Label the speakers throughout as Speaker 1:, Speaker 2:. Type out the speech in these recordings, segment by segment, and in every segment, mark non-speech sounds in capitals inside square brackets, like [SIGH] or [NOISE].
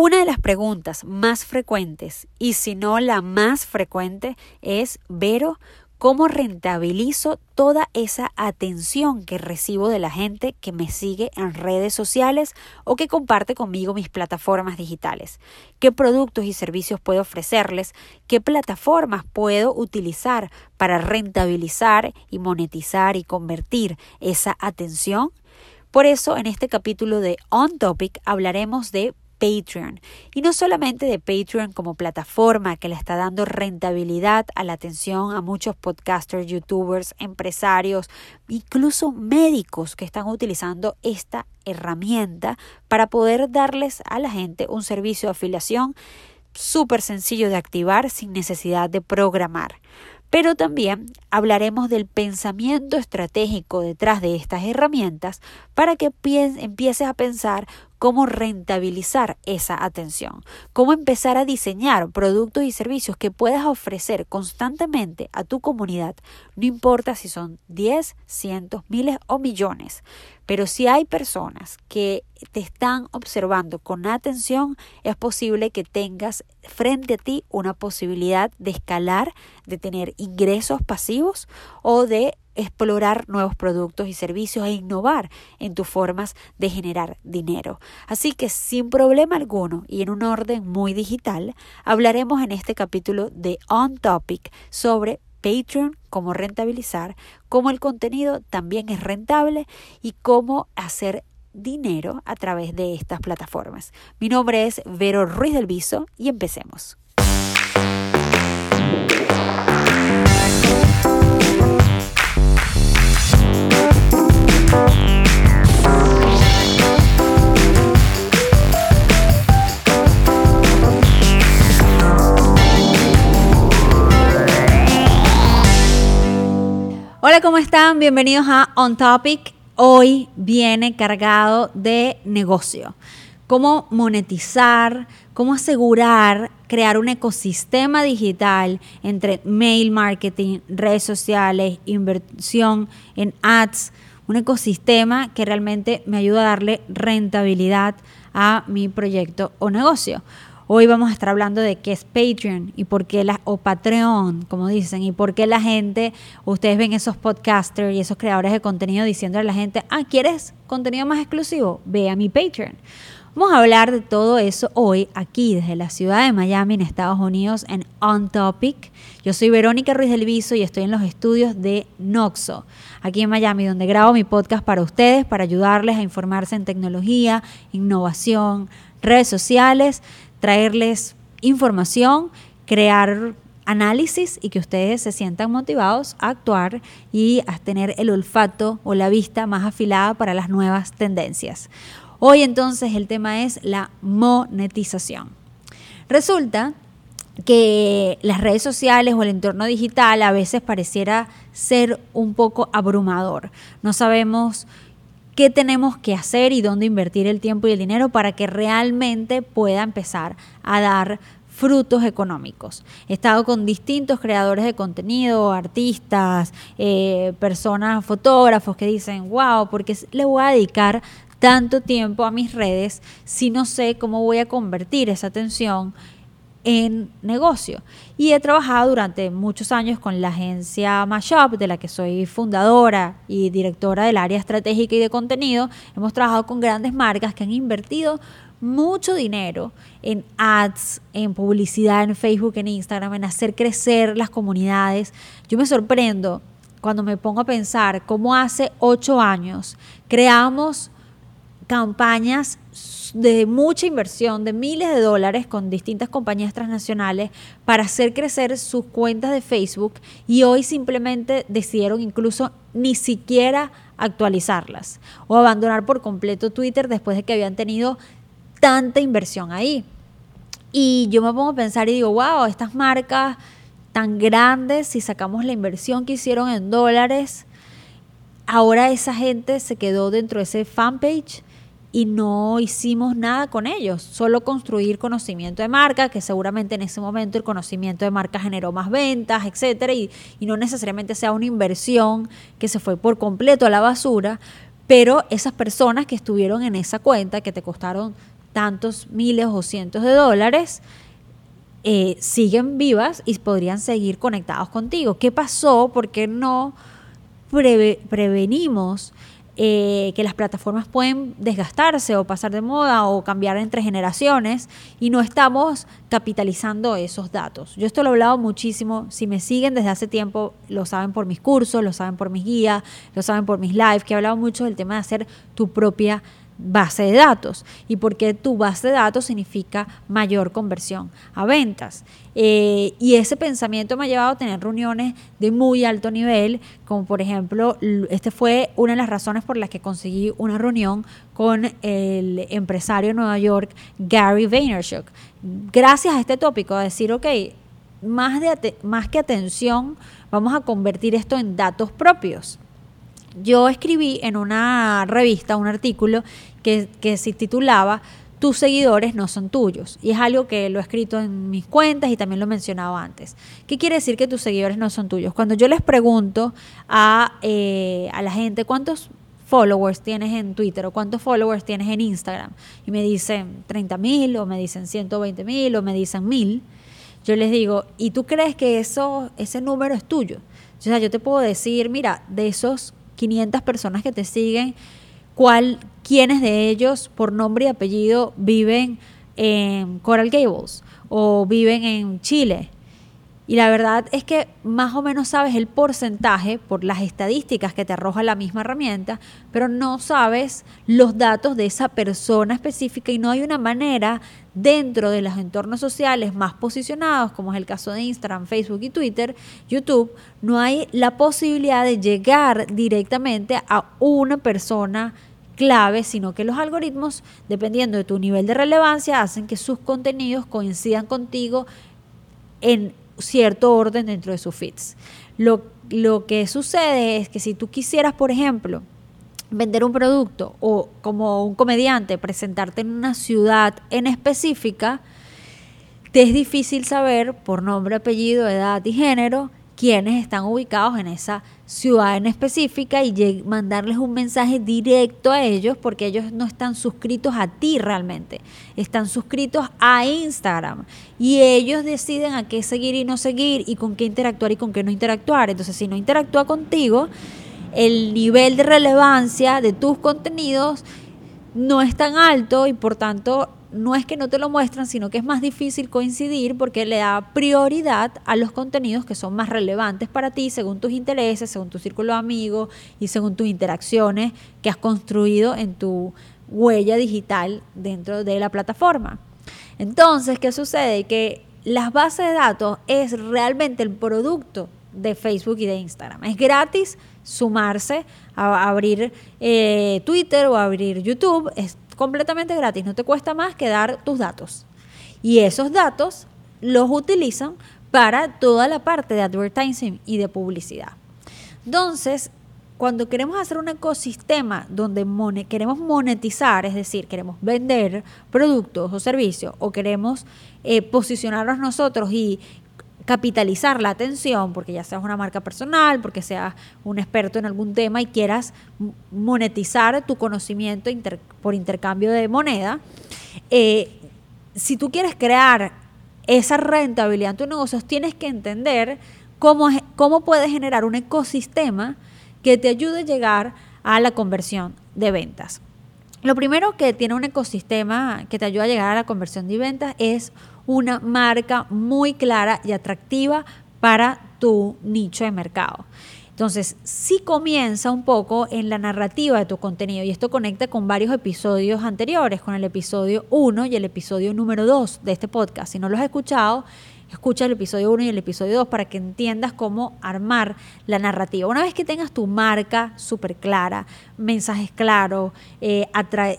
Speaker 1: Una de las preguntas más frecuentes, y si no la más frecuente, es, Vero, ¿cómo rentabilizo toda esa atención que recibo de la gente que me sigue en redes sociales o que comparte conmigo mis plataformas digitales? ¿Qué productos y servicios puedo ofrecerles? ¿Qué plataformas puedo utilizar para rentabilizar y monetizar y convertir esa atención? Por eso, en este capítulo de On Topic hablaremos de Patreon. Y no solamente de Patreon como plataforma que le está dando rentabilidad a la atención a muchos podcasters, youtubers, empresarios, incluso médicos que están utilizando esta herramienta para poder darles a la gente un servicio de afiliación súper sencillo de activar sin necesidad de programar. Pero también hablaremos del pensamiento estratégico detrás de estas herramientas para que empieces a pensar cómo rentabilizar esa atención, cómo empezar a diseñar productos y servicios que puedas ofrecer constantemente a tu comunidad, no importa si son 10, cientos, miles o millones, pero si hay personas que te están observando con atención, es posible que tengas frente a ti una posibilidad de escalar, de tener ingresos pasivos o de explorar nuevos productos y servicios e innovar en tus formas de generar dinero. Así que sin problema alguno y en un orden muy digital, hablaremos en este capítulo de On Topic sobre Patreon, cómo rentabilizar, cómo el contenido también es rentable y cómo hacer dinero a través de estas plataformas. Mi nombre es Vero Ruiz del Viso y empecemos. ¿Cómo están? Bienvenidos a On Topic. Hoy viene cargado de negocio. Cómo monetizar, cómo asegurar crear un ecosistema digital entre mail marketing, redes sociales, inversión en ads, un ecosistema que realmente me ayuda a darle rentabilidad a mi proyecto o negocio. Hoy vamos a estar hablando de qué es Patreon y por qué la, o Patreon, como dicen, y por qué la gente, ustedes ven esos podcasters y esos creadores de contenido diciendo a la gente, ah, ¿quieres contenido más exclusivo? Ve a mi Patreon. Vamos a hablar de todo eso hoy aquí desde la ciudad de Miami en Estados Unidos en On Topic. Yo soy Verónica Ruiz del Viso y estoy en los estudios de Noxo, aquí en Miami, donde grabo mi podcast para ustedes, para ayudarles a informarse en tecnología, innovación, redes sociales, traerles información, crear análisis y que ustedes se sientan motivados a actuar y a tener el olfato o la vista más afilada para las nuevas tendencias. Hoy entonces el tema es la monetización. Resulta que las redes sociales o el entorno digital a veces pareciera ser un poco abrumador. No sabemos qué tenemos que hacer y dónde invertir el tiempo y el dinero para que realmente pueda empezar a dar frutos económicos. He estado con distintos creadores de contenido, artistas, eh, personas, fotógrafos que dicen, wow, porque le voy a dedicar tanto tiempo a mis redes si no sé cómo voy a convertir esa atención en negocio. Y he trabajado durante muchos años con la agencia Mashup, de la que soy fundadora y directora del área estratégica y de contenido. Hemos trabajado con grandes marcas que han invertido mucho dinero en ads, en publicidad en Facebook, en Instagram, en hacer crecer las comunidades. Yo me sorprendo cuando me pongo a pensar cómo hace ocho años creamos campañas de mucha inversión, de miles de dólares con distintas compañías transnacionales para hacer crecer sus cuentas de Facebook y hoy simplemente decidieron incluso ni siquiera actualizarlas o abandonar por completo Twitter después de que habían tenido tanta inversión ahí. Y yo me pongo a pensar y digo, wow, estas marcas tan grandes, si sacamos la inversión que hicieron en dólares, ahora esa gente se quedó dentro de ese fanpage y no hicimos nada con ellos, solo construir conocimiento de marca, que seguramente en ese momento el conocimiento de marca generó más ventas, etcétera, y, no necesariamente sea una inversión que se fue por completo a la basura, pero esas personas que estuvieron en esa cuenta, que te costaron tantos miles o cientos de dólares, eh, siguen vivas y podrían seguir conectados contigo. ¿Qué pasó? ¿Por qué no prevenimos eh, que las plataformas pueden desgastarse o pasar de moda o cambiar entre generaciones y no estamos capitalizando esos datos. Yo esto lo he hablado muchísimo, si me siguen desde hace tiempo lo saben por mis cursos, lo saben por mis guías, lo saben por mis lives, que he hablado mucho del tema de hacer tu propia base de datos y porque tu base de datos significa mayor conversión a ventas. Eh, y ese pensamiento me ha llevado a tener reuniones de muy alto nivel, como por ejemplo, este fue una de las razones por las que conseguí una reunión con el empresario de Nueva York, Gary Vaynerchuk. Gracias a este tópico, a decir, ok, más, de, más que atención, vamos a convertir esto en datos propios yo escribí en una revista un artículo que, se titulaba tus seguidores no son tuyos. Y es algo que lo he escrito en mis cuentas y también lo he mencionado antes. ¿Qué quiere decir que tus seguidores no son tuyos? Cuando yo les pregunto a, eh, a la gente cuántos followers tienes en Twitter o cuántos followers tienes en Instagram y me dicen 30 mil o me dicen 120 mil o me dicen mil, yo les digo, ¿y tú crees que eso, ese número es tuyo? O sea, yo te puedo decir, mira, de esos 500 personas que te siguen, cuál, quiénes de ellos por nombre y apellido viven en Coral Gables o viven en Chile. Y la verdad es que más o menos sabes el porcentaje por las estadísticas que te arroja la misma herramienta, pero no sabes los datos de esa persona específica y no hay una manera dentro de los entornos sociales más posicionados, como es el caso de Instagram, Facebook y Twitter, YouTube, no hay la posibilidad de llegar directamente a una persona clave, sino que los algoritmos, dependiendo de tu nivel de relevancia, hacen que sus contenidos coincidan contigo en cierto orden dentro de sus feeds. Lo, lo que sucede es que si tú quisieras, por ejemplo, vender un producto o como un comediante presentarte en una ciudad en específica, te es difícil saber por nombre, apellido, edad y género quiénes están ubicados en esa ciudad en específica y mandarles un mensaje directo a ellos porque ellos no están suscritos a ti realmente, están suscritos a Instagram y ellos deciden a qué seguir y no seguir y con qué interactuar y con qué no interactuar. Entonces, si no interactúa contigo, el nivel de relevancia de tus contenidos no es tan alto y por tanto no es que no te lo muestran, sino que es más difícil coincidir porque le da prioridad a los contenidos que son más relevantes para ti según tus intereses, según tu círculo de amigos y según tus interacciones que has construido en tu huella digital dentro de la plataforma. Entonces, ¿qué sucede? Que las bases de datos es realmente el producto de Facebook y de Instagram. Es gratis sumarse a abrir eh, Twitter o abrir YouTube. Completamente gratis, no te cuesta más que dar tus datos. Y esos datos los utilizan para toda la parte de advertising y de publicidad. Entonces, cuando queremos hacer un ecosistema donde queremos monetizar, es decir, queremos vender productos o servicios o queremos eh, posicionarnos nosotros y capitalizar la atención, porque ya seas una marca personal, porque seas un experto en algún tema y quieras monetizar tu conocimiento por intercambio de moneda, eh, si tú quieres crear esa rentabilidad en tus negocios, tienes que entender cómo, cómo puedes generar un ecosistema que te ayude a llegar a la conversión de ventas. Lo primero que tiene un ecosistema que te ayuda a llegar a la conversión de ventas es una marca muy clara y atractiva para tu nicho de mercado. Entonces, sí comienza un poco en la narrativa de tu contenido y esto conecta con varios episodios anteriores, con el episodio 1 y el episodio número 2 de este podcast. Si no lo has escuchado, escucha el episodio 1 y el episodio 2 para que entiendas cómo armar la narrativa. Una vez que tengas tu marca súper clara, mensajes claros, eh,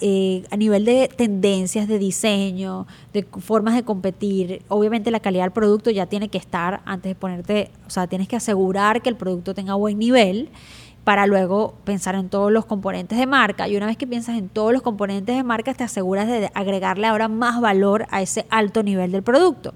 Speaker 1: eh, a nivel de tendencias de diseño, de formas de competir, obviamente la calidad del producto ya tiene que estar antes de ponerte, o sea, tienes que asegurar que el producto tenga buen nivel para luego pensar en todos los componentes de marca. Y una vez que piensas en todos los componentes de marca, te aseguras de agregarle ahora más valor a ese alto nivel del producto.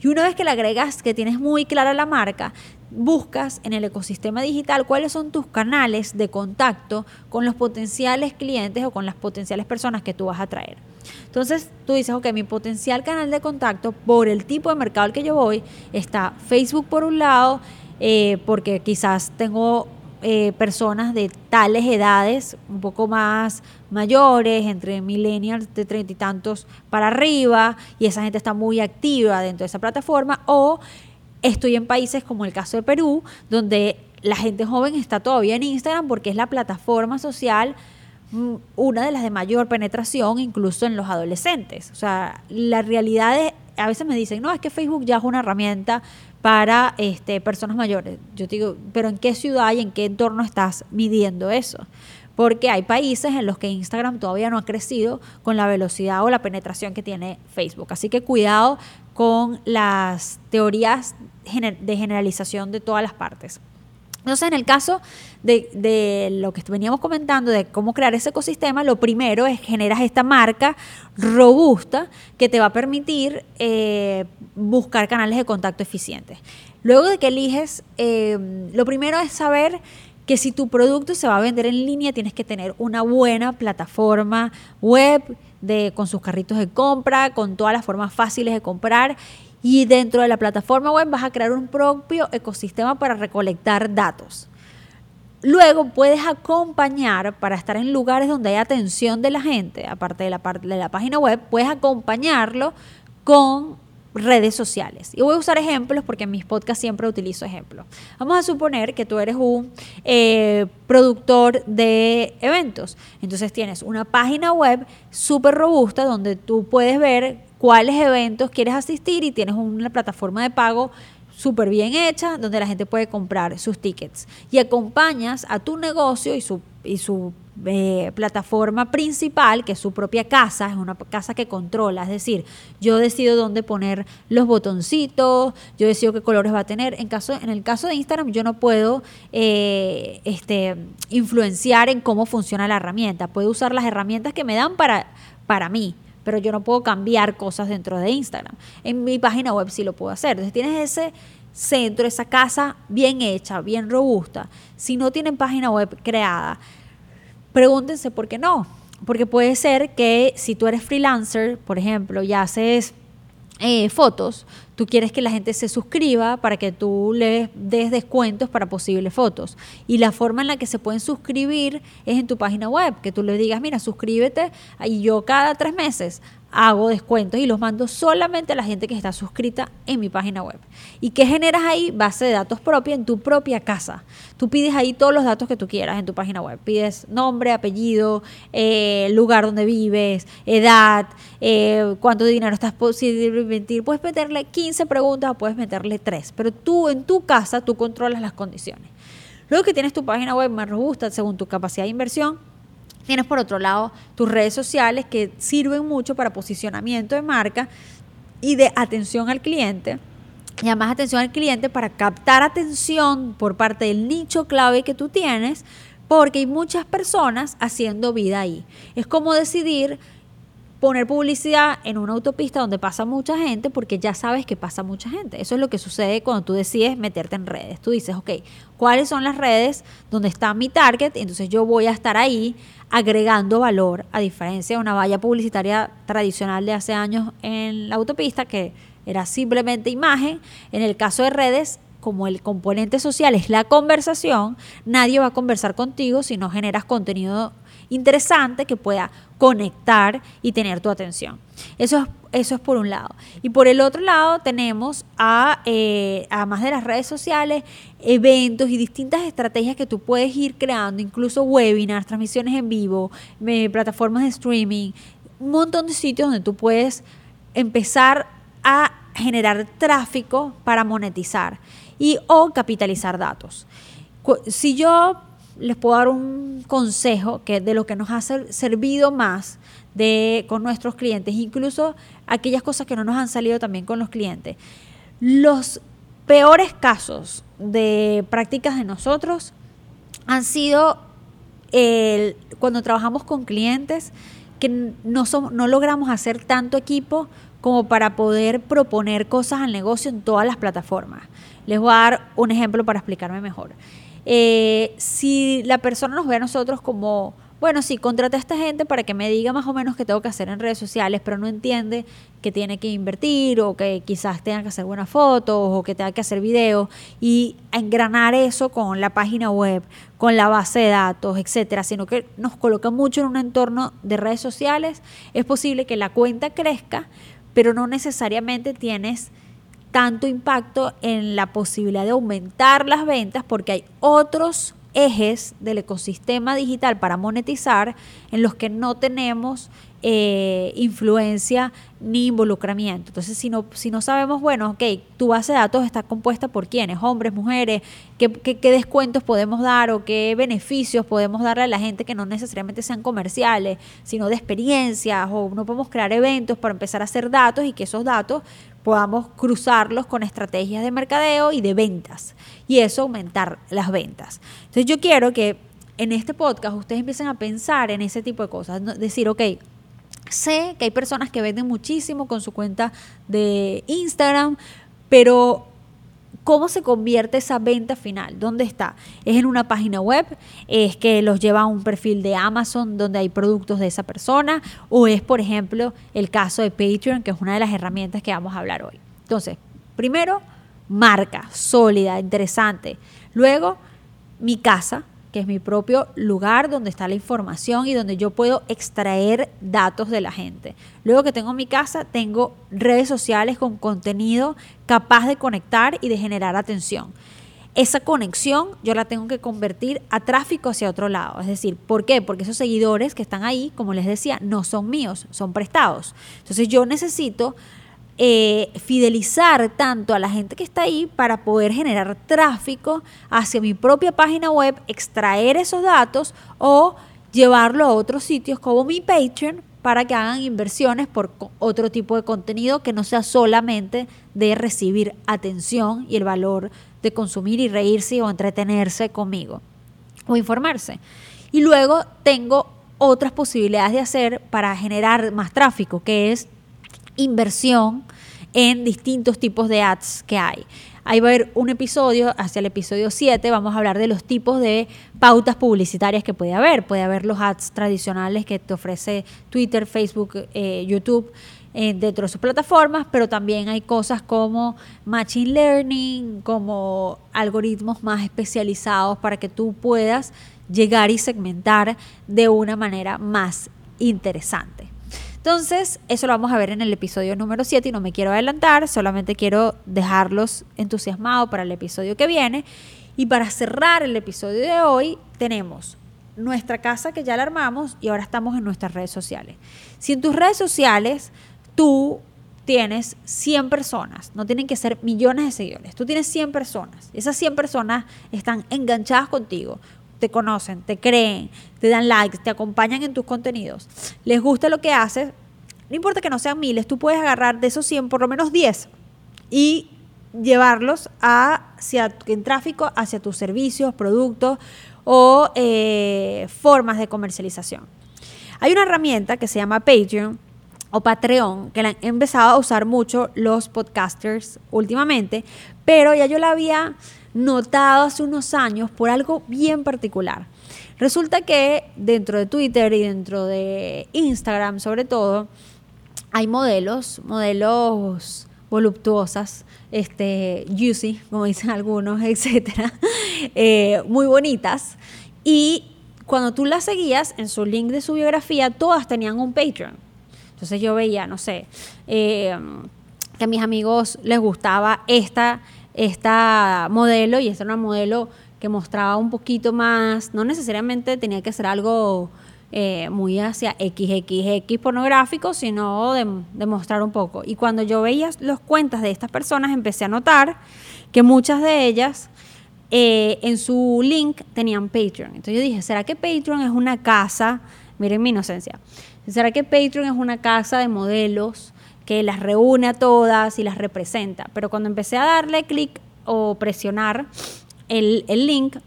Speaker 1: Y una vez que le agregas que tienes muy clara la marca, buscas en el ecosistema digital cuáles son tus canales de contacto con los potenciales clientes o con las potenciales personas que tú vas a traer. Entonces tú dices, ok, mi potencial canal de contacto por el tipo de mercado al que yo voy está Facebook por un lado, eh, porque quizás tengo eh, personas de tales edades, un poco más mayores, entre millennials de treinta y tantos para arriba, y esa gente está muy activa dentro de esa plataforma, o estoy en países como el caso de Perú, donde la gente joven está todavía en Instagram porque es la plataforma social mm, una de las de mayor penetración incluso en los adolescentes. O sea, la realidad es, a veces me dicen, no, es que Facebook ya es una herramienta para este, personas mayores. Yo digo, pero ¿en qué ciudad y en qué entorno estás midiendo eso? Porque hay países en los que Instagram todavía no ha crecido con la velocidad o la penetración que tiene Facebook. Así que cuidado con las teorías de generalización de todas las partes. Entonces, en el caso de, lo que veníamos comentando, de cómo crear ese ecosistema, lo primero es generar esta marca robusta que te va a permitir eh, buscar canales de contacto eficientes. Luego de que eliges, eh, lo primero es saber que si tu producto se va a vender en línea, tienes que tener una buena plataforma web de, con sus carritos de compra, con todas las formas fáciles de comprar y dentro de la plataforma web vas a crear un propio ecosistema para recolectar datos. Luego puedes acompañar para estar en lugares donde hay atención de la gente, aparte de la, parte de la página web, puedes acompañarlo con redes sociales. Y voy a usar ejemplos porque en mis podcasts siempre utilizo ejemplos. Vamos a suponer que tú eres un eh, productor de eventos. Entonces tienes una página web súper robusta donde tú puedes ver cuáles eventos quieres asistir y tienes una plataforma de pago súper bien hecha donde la gente puede comprar sus tickets. Y acompañas a tu negocio y su, y su eh, plataforma principal, que es su propia casa, es una casa que controla, es decir, yo decido dónde poner los botoncitos, yo decido qué colores va a tener. En, caso, en el caso de Instagram yo no puedo eh, este, influenciar en cómo funciona la herramienta, puedo usar las herramientas que me dan para, para mí pero yo no puedo cambiar cosas dentro de Instagram. En mi página web sí lo puedo hacer. Entonces tienes ese centro, esa casa bien hecha, bien robusta. Si no tienen página web creada, pregúntense por qué no. Porque puede ser que si tú eres freelancer, por ejemplo, y haces eh, fotos, tú quieres que la gente se suscriba para que tú le des descuentos para posibles fotos. Y la forma en la que se pueden suscribir es en tu página web, que tú le digas, mira, suscríbete y yo cada tres meses hago descuentos y los mando solamente a la gente que está suscrita en mi página web. ¿Y qué generas ahí? Base de datos propia en tu propia casa. Tú pides ahí todos los datos que tú quieras en tu página web. Pides nombre, apellido, eh, lugar donde vives, edad, eh, cuánto dinero estás posible invertir. Puedes meterle 15 preguntas o puedes meterle 3, pero tú en tu casa tú controlas las condiciones. Luego que tienes tu página web más robusta según tu capacidad de inversión, Tienes por otro lado tus redes sociales que sirven mucho para posicionamiento de marca y de atención al cliente. Además atención al cliente para captar atención por parte del nicho clave que tú tienes, porque hay muchas personas haciendo vida ahí. Es como decidir poner publicidad en una autopista donde pasa mucha gente porque ya sabes que pasa mucha gente. Eso es lo que sucede cuando tú decides meterte en redes. Tú dices, ok, ¿cuáles son las redes donde está mi target? Entonces yo voy a estar ahí agregando valor, a diferencia de una valla publicitaria tradicional de hace años en la autopista que era simplemente imagen. En el caso de redes, como el componente social es la conversación, nadie va a conversar contigo si no generas contenido interesante que pueda conectar y tener tu atención. Eso es, eso es por un lado. Y por el otro lado tenemos a, eh, además de las redes sociales, eventos y distintas estrategias que tú puedes ir creando, incluso webinars, transmisiones en vivo, plataformas de streaming, un montón de sitios donde tú puedes empezar a generar tráfico para monetizar y o capitalizar datos. Si yo les puedo dar un consejo que de lo que nos ha servido más de, con nuestros clientes, incluso aquellas cosas que no nos han salido también con los clientes. Los peores casos de prácticas de nosotros han sido cuando trabajamos con clientes que no, somos, no logramos hacer tanto equipo como para poder proponer cosas al negocio en todas las plataformas. Les voy a dar un ejemplo para explicarme mejor. Eh, si la persona nos ve a nosotros como bueno, sí, contraté a esta gente para que me diga más o menos qué tengo que hacer en redes sociales, pero no entiende que tiene que invertir o que quizás tenga que hacer buenas fotos o que tenga que hacer videos y engranar eso con la página web, con la base de datos, etcétera, sino que nos coloca mucho en un entorno de redes sociales, es posible que la cuenta crezca, pero no necesariamente tienes tanto impacto en la posibilidad de aumentar las ventas porque hay otros ejes del ecosistema digital para monetizar en los que no tenemos eh, influencia ni involucramiento. Entonces, si no, si no sabemos, bueno, ok, tu base de datos está compuesta por quiénes, hombres, mujeres, ¿qué, qué, descuentos podemos dar o qué beneficios podemos darle a la gente que no necesariamente sean comerciales, sino de experiencias, o no podemos crear eventos para empezar a hacer datos y que esos datos podamos cruzarlos con estrategias de mercadeo y de ventas y eso aumentar las ventas. Entonces yo quiero que en este podcast ustedes empiecen a pensar en ese tipo de cosas, decir, ok, sé que hay personas que venden muchísimo con su cuenta de Instagram, pero ¿Cómo se convierte esa venta final? ¿Dónde está? ¿Es en una página web? ¿Es que los lleva a un perfil de Amazon donde hay productos de esa persona? ¿O es, por ejemplo, el caso de Patreon, que es una de las herramientas que vamos a hablar hoy? Entonces, primero, marca sólida, interesante. Luego, mi casa, que es mi propio lugar donde está la información y donde yo puedo extraer datos de la gente. Luego que tengo mi casa, tengo redes sociales con contenido capaz de conectar y de generar atención. Esa conexión yo la tengo que convertir a tráfico hacia otro lado. Es decir, ¿por qué? Porque esos seguidores que están ahí, como les decía, no son míos, son prestados. Entonces yo necesito eh, fidelizar tanto a la gente que está ahí para poder generar tráfico hacia mi propia página web, extraer esos datos o llevarlo a otros sitios como mi Patreon para que hagan inversiones por otro tipo de contenido que no sea solamente de recibir atención y el valor de consumir y reírse o entretenerse conmigo o informarse. Y luego tengo otras posibilidades de hacer para generar más tráfico, que es inversión en distintos tipos de ads que hay. Ahí va a haber un episodio, hacia el episodio 7, vamos a hablar de los tipos de pautas publicitarias que puede haber. Puede haber los ads tradicionales que te ofrece Twitter, Facebook, eh, YouTube eh, dentro de sus plataformas, pero también hay cosas como Machine Learning, como algoritmos más especializados para que tú puedas llegar y segmentar de una manera más interesante. Entonces, eso lo vamos a ver en el episodio número 7 y no me quiero adelantar, solamente quiero dejarlos entusiasmados para el episodio que viene. Y para cerrar el episodio de hoy, tenemos nuestra casa que ya la armamos y ahora estamos en nuestras redes sociales. Si en tus redes sociales tú tienes 100 personas, no tienen que ser millones de seguidores, tú tienes 100 personas, esas 100 personas están enganchadas contigo, te conocen, te creen, te dan likes, te acompañan en tus contenidos, les gusta lo que haces, no importa que no sean miles, tú puedes agarrar de esos 100 por lo menos 10 y llevarlos hacia, en tráfico hacia tus servicios, productos o eh, formas de comercialización. Hay una herramienta que se llama Patreon o Patreon, que la han empezado a usar mucho los podcasters últimamente, pero ya yo la había notado hace unos años por algo bien particular. Resulta que dentro de Twitter y dentro de Instagram sobre todo, hay modelos, modelos voluptuosas, este, juicy, como dicen algunos, [LAUGHS] etcétera, eh, muy bonitas. Y cuando tú las seguías, en su link de su biografía, todas tenían un Patreon. Entonces yo veía, no sé, eh, que a mis amigos les gustaba esta esta modelo y esta era una modelo que mostraba un poquito más, no necesariamente tenía que ser algo eh, muy hacia XXX pornográfico, sino de, mostrar un poco. Y cuando yo veía las cuentas de estas personas, empecé a notar que muchas de ellas eh, en su link tenían Patreon. Entonces yo dije, ¿será que Patreon es una casa? Miren mi inocencia. ¿Será que Patreon es una casa de modelos? Que las reúne a todas y las representa. Pero cuando empecé a darle clic o presionar el, link,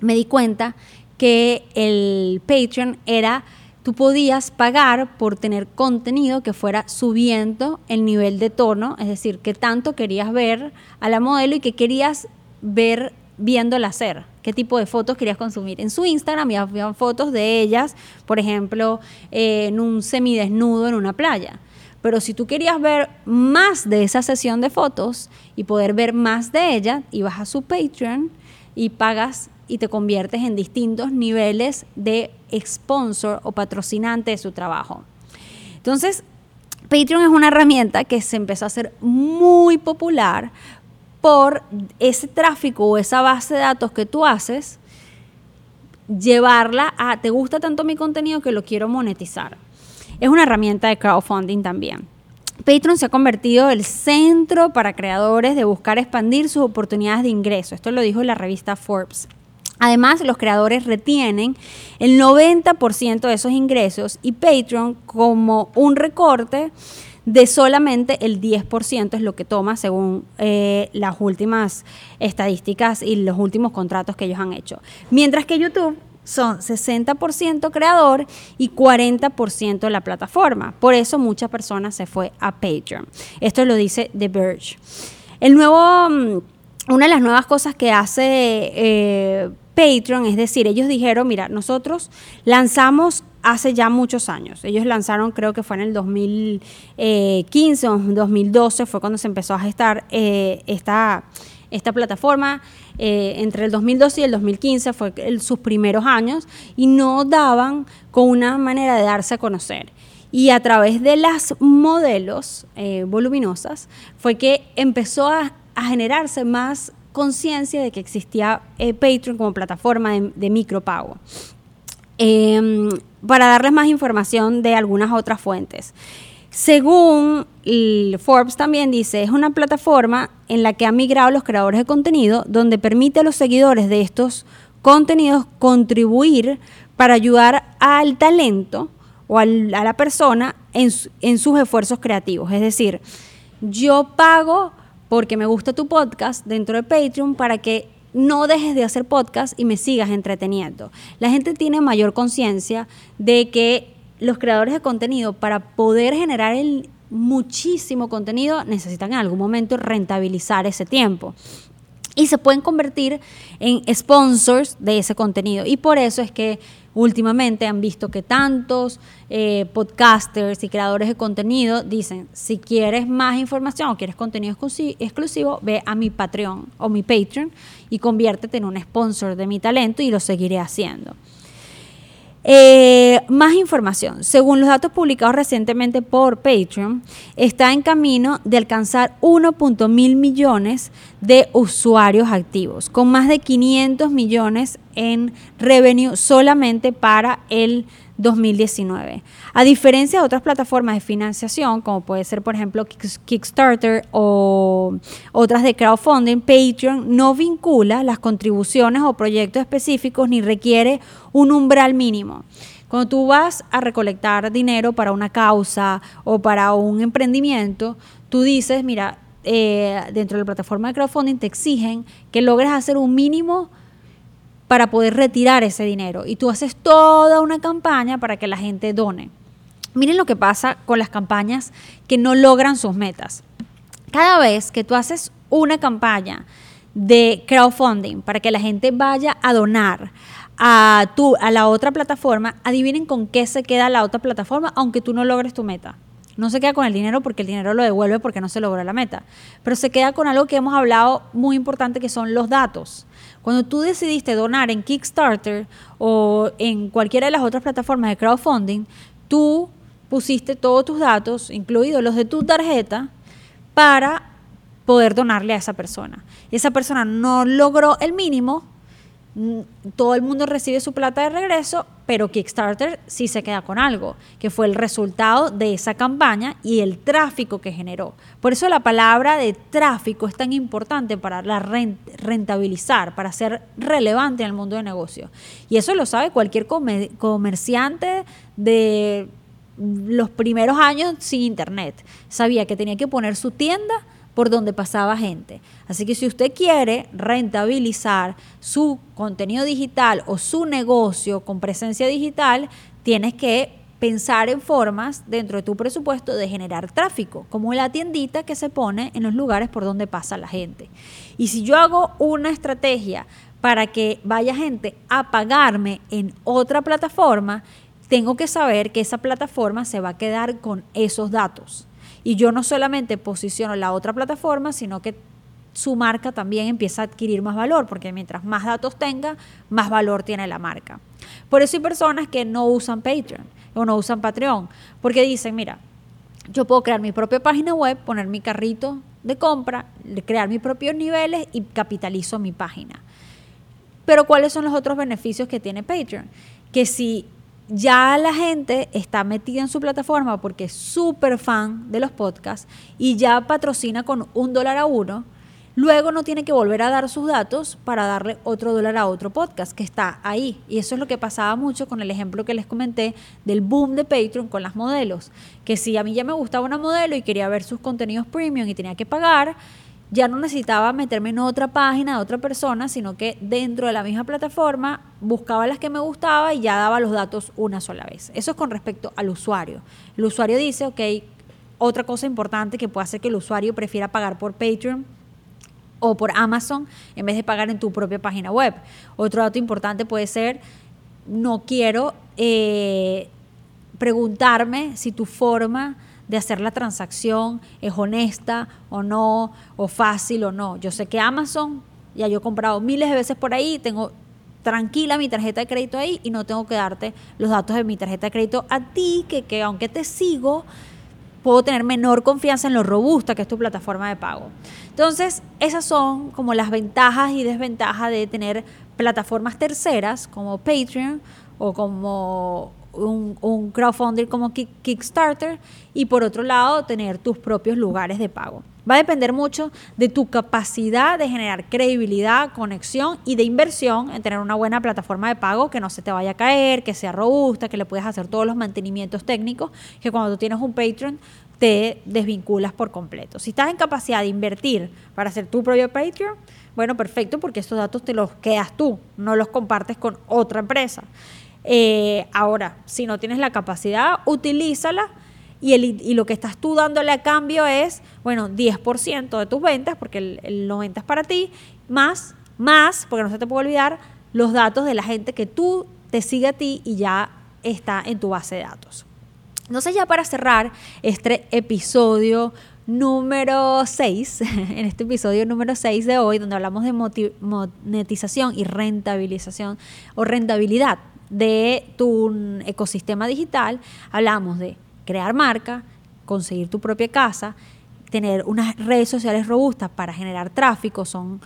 Speaker 1: me di cuenta que el Patreon era tú podías pagar por tener contenido que fuera subiendo el nivel de tono, es decir, que tanto querías ver a la modelo y que querías ver viéndola hacer, qué tipo de fotos querías consumir. En su Instagram había fotos de ellas, por ejemplo, eh, en un semidesnudo en una playa. Pero si tú querías ver más de esa sesión de fotos y poder ver más de ella, ibas a su Patreon y pagas y te conviertes en distintos niveles de sponsor o patrocinante de su trabajo. Entonces, Patreon es una herramienta que se empezó a hacer muy popular por ese tráfico o esa base de datos que tú haces, llevarla a, te gusta tanto mi contenido que lo quiero monetizar. Es una herramienta de crowdfunding también. Patreon se ha convertido el centro para creadores de buscar expandir sus oportunidades de ingreso. Esto lo dijo la revista Forbes. Además, los creadores retienen el 90% de esos ingresos y Patreon como un recorte de solamente el 10% es lo que toma según eh, las últimas estadísticas y los últimos contratos que ellos han hecho. Mientras que YouTube son 60% creador y 40% la plataforma. Por eso muchas personas se fue a Patreon. Esto lo dice The Verge. El nuevo, mm, una de las nuevas cosas que hace eh, Patreon, es decir, ellos dijeron, mira, nosotros lanzamos hace ya muchos años. Ellos lanzaron, creo que fue en el 2015 o 2012, fue cuando se empezó a gestar eh, esta, esta plataforma. Eh, entre el 2012 y el 2015 fue sus primeros años y no daban con una manera de darse a conocer. Y a través de las modelos eh, voluminosas fue que empezó a, generarse más conciencia de que existía Patreon como plataforma de, de micropago. Em, para darles más información de algunas otras fuentes. Según Forbes también dice, es una plataforma en la que han migrado los creadores de contenido, donde permite a los seguidores de estos contenidos contribuir para ayudar al talento o a la persona en, en sus esfuerzos creativos. Es decir, yo pago porque me gusta tu podcast dentro de Patreon para que no dejes de hacer podcast y me sigas entreteniendo. La gente tiene mayor conciencia de que los creadores de contenido, para poder generar muchísimo contenido, necesitan en algún momento rentabilizar ese tiempo y se pueden convertir en sponsors de ese contenido. Y por eso es que últimamente han visto que tantos eh, podcasters y creadores de contenido dicen, si quieres más información o quieres contenido exclusivo, ve a mi Patreon o mi Patreon y conviértete en un sponsor de mi talento y lo seguiré haciendo. Eh, más información. Según los datos publicados recientemente por Patreon, está en camino de alcanzar 1.000 millones de usuarios activos, con más de 500 millones en revenue solamente para el 2019. A diferencia de otras plataformas de financiación, como puede ser, por ejemplo, Kickstarter o otras de crowdfunding, Patreon no vincula las contribuciones o proyectos específicos ni requiere un umbral mínimo. Cuando tú vas a recolectar dinero para una causa o para un emprendimiento, tú dices, mira, eh, dentro de la plataforma de crowdfunding te exigen que logres hacer un mínimo para poder retirar ese dinero. Y tú haces toda una campaña para que la gente done. Miren lo que pasa con las campañas que no logran sus metas. Cada vez que tú haces una campaña de crowdfunding para que la gente vaya a donar a, tu, a la otra plataforma, adivinen con qué se queda la otra plataforma, aunque tú no logres tu meta. No se queda con el dinero porque el dinero lo devuelve porque no se logró la meta, pero se queda con algo que hemos hablado muy importante que son los datos. Cuando tú decidiste donar en Kickstarter o en cualquiera de las otras plataformas de crowdfunding, tú pusiste todos tus datos, incluidos los de tu tarjeta, para poder donarle a esa persona. Y esa persona no logró el mínimo, todo el mundo recibe su plata de regreso, pero Kickstarter sí se queda con algo, que fue el resultado de esa campaña y el tráfico que generó. Por eso la palabra de tráfico es tan importante para la rentabilizar, para ser relevante en el mundo de negocio. Y eso lo sabe cualquier comerciante de los primeros años sin internet. Sabía que tenía que poner su tienda por donde pasaba gente. Así que si usted quiere rentabilizar su contenido digital o su negocio con presencia digital, tienes que pensar en formas dentro de tu presupuesto de generar tráfico, como la tiendita que se pone en los lugares por donde pasa la gente. Y si yo hago una estrategia para que vaya gente a pagarme en otra plataforma, tengo que saber que esa plataforma se va a quedar con esos datos. Y yo no solamente posiciono la otra plataforma, sino que su marca también empieza a adquirir más valor, porque mientras más datos tenga, más valor tiene la marca. Por eso hay personas que no usan Patreon o no usan Patreon, porque dicen, mira, yo puedo crear mi propia página web, poner mi carrito de compra, crear mis propios niveles y capitalizo mi página. Pero ¿cuáles son los otros beneficios que tiene Patreon? Que si ya la gente está metida en su plataforma porque es súper fan de los podcasts y ya patrocina con un dólar a uno, luego no tiene que volver a dar sus datos para darle otro dólar a otro podcast que está ahí. Y eso es lo que pasaba mucho con el ejemplo que les comenté del boom de Patreon con las modelos. Que si a mí ya me gustaba una modelo y quería ver sus contenidos premium y tenía que pagar, ya no necesitaba meterme en otra página de otra persona, sino que dentro de la misma plataforma buscaba las que me gustaba y ya daba los datos una sola vez. Eso es con respecto al usuario. El usuario dice, ok, otra cosa importante que puede hacer que el usuario prefiera pagar por Patreon o por Amazon en vez de pagar en tu propia página web. Otro dato importante puede ser, no quiero eh, preguntarme si tu forma de hacer la transacción es honesta o no, o fácil o no. Yo sé que Amazon, ya yo he comprado miles de veces por ahí, tengo tranquila mi tarjeta de crédito ahí y no tengo que darte los datos de mi tarjeta de crédito a ti, que, que aunque te sigo, puedo tener menor confianza en lo robusta que es tu plataforma de pago. Entonces, esas son como las ventajas y desventajas de tener plataformas terceras como Patreon o como un, crowdfunding como Kickstarter y por otro lado tener tus propios lugares de pago. Va a depender mucho de tu capacidad de generar credibilidad, conexión y de inversión en tener una buena plataforma de pago que no se te vaya a caer, que sea robusta, que le puedas hacer todos los mantenimientos técnicos, que cuando tú tienes un Patreon te desvinculas por completo. Si estás en capacidad de invertir para hacer tu propio Patreon, bueno, perfecto, porque estos datos te los quedas tú, no los compartes con otra empresa. Eh, ahora, si no tienes la capacidad, utilízala y, y, lo que estás tú dándole a cambio es, bueno, 10% de tus ventas, porque el, el 90% es para ti, más, más, porque no se te puede olvidar, los datos de la gente que tú te sigue a ti y ya está en tu base de datos. Entonces ya para cerrar este episodio número 6, [LAUGHS] en este episodio número 6 de hoy, donde hablamos de monetización y rentabilización o rentabilidad de tu ecosistema digital, hablamos de crear marca, conseguir tu propia casa, tener unas redes sociales robustas para generar tráfico, son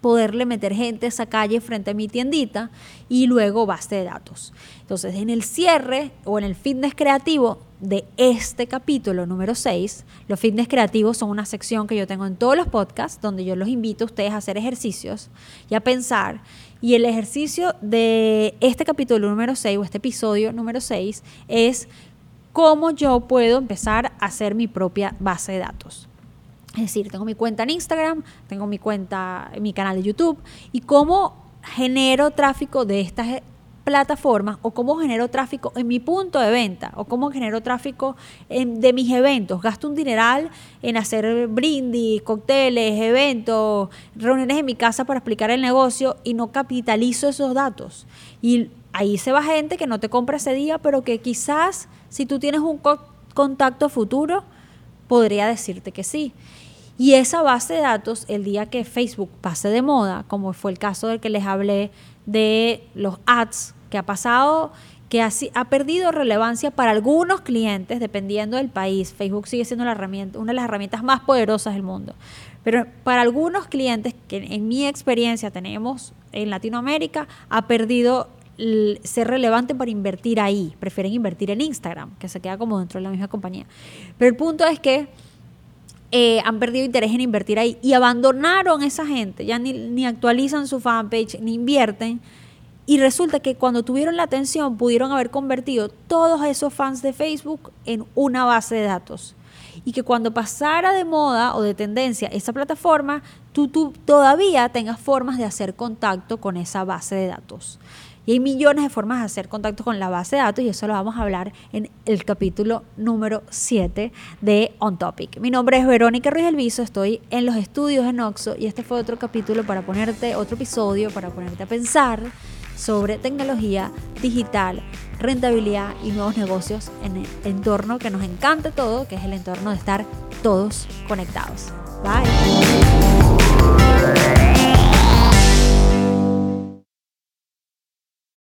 Speaker 1: poderle meter gente a esa calle frente a mi tiendita y luego base de datos. Entonces, en el cierre o en el fitness creativo de este capítulo número 6, los fitness creativos son una sección que yo tengo en todos los podcasts donde yo los invito a ustedes a hacer ejercicios y a pensar y el ejercicio de este capítulo número 6 o este episodio número 6 es cómo yo puedo empezar a hacer mi propia base de datos. Es decir, tengo mi cuenta en Instagram, tengo mi cuenta, mi canal de YouTube y cómo genero tráfico de estas plataformas o cómo genero tráfico en mi punto de venta o cómo genero tráfico de mis eventos. Gasto un dineral en hacer brindis, cócteles, eventos, reuniones en mi casa para explicar el negocio y no capitalizo esos datos. Y ahí se va gente que no te compra ese día, pero que quizás si tú tienes un contacto futuro, podría decirte que sí. Y esa base de datos, el día que Facebook pase de moda, como fue el caso del que les hablé de los ads que ha pasado, que ha, ha perdido relevancia para algunos clientes, dependiendo del país. Facebook sigue siendo la herramienta, una de las herramientas más poderosas del mundo. Pero para algunos clientes que en mi experiencia tenemos en Latinoamérica, ha perdido ser relevante para invertir ahí. Prefieren invertir en Instagram, que se queda como dentro de la misma compañía. Pero el punto es que eh, han perdido interés en invertir ahí y abandonaron esa gente, ya ni, ni actualizan su fanpage, ni invierten. Y resulta que cuando tuvieron la atención pudieron haber convertido todos esos fans de Facebook en una base de datos. Y que cuando pasara de moda o de tendencia esa plataforma, tú, tú todavía tengas formas de hacer contacto con esa base de datos. Y hay millones de formas de hacer contacto con la base de datos y eso lo vamos a hablar en el capítulo número 7 de On Topic. Mi nombre es Verónica Ruiz Elviso, estoy en los estudios de Noxo y este fue otro capítulo para ponerte, otro episodio para ponerte a pensar sobre tecnología digital, rentabilidad y nuevos negocios en el entorno que nos encanta todo, que es el entorno de estar todos conectados. Bye.